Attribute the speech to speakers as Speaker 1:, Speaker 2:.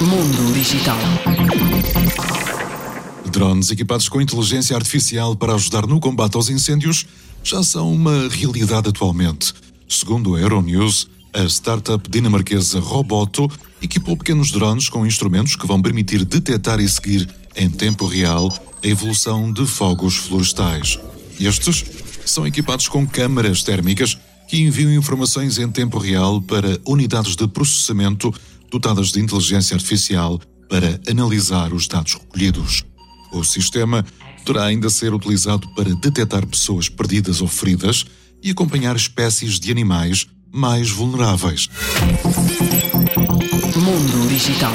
Speaker 1: Mundo Digital.
Speaker 2: Drones equipados com inteligência artificial para ajudar no combate aos incêndios já são uma realidade atualmente. Segundo a Euronews, a startup dinamarquesa Roboto equipou pequenos drones com instrumentos que vão permitir detectar e seguir em tempo real a evolução de fogos florestais. Estes são equipados com câmaras térmicas que enviam informações em tempo real para unidades de processamento dotadas de inteligência artificial para analisar os dados recolhidos. O sistema poderá ainda ser utilizado para detectar pessoas perdidas ou feridas e acompanhar espécies de animais mais vulneráveis.
Speaker 1: Mundo Digital.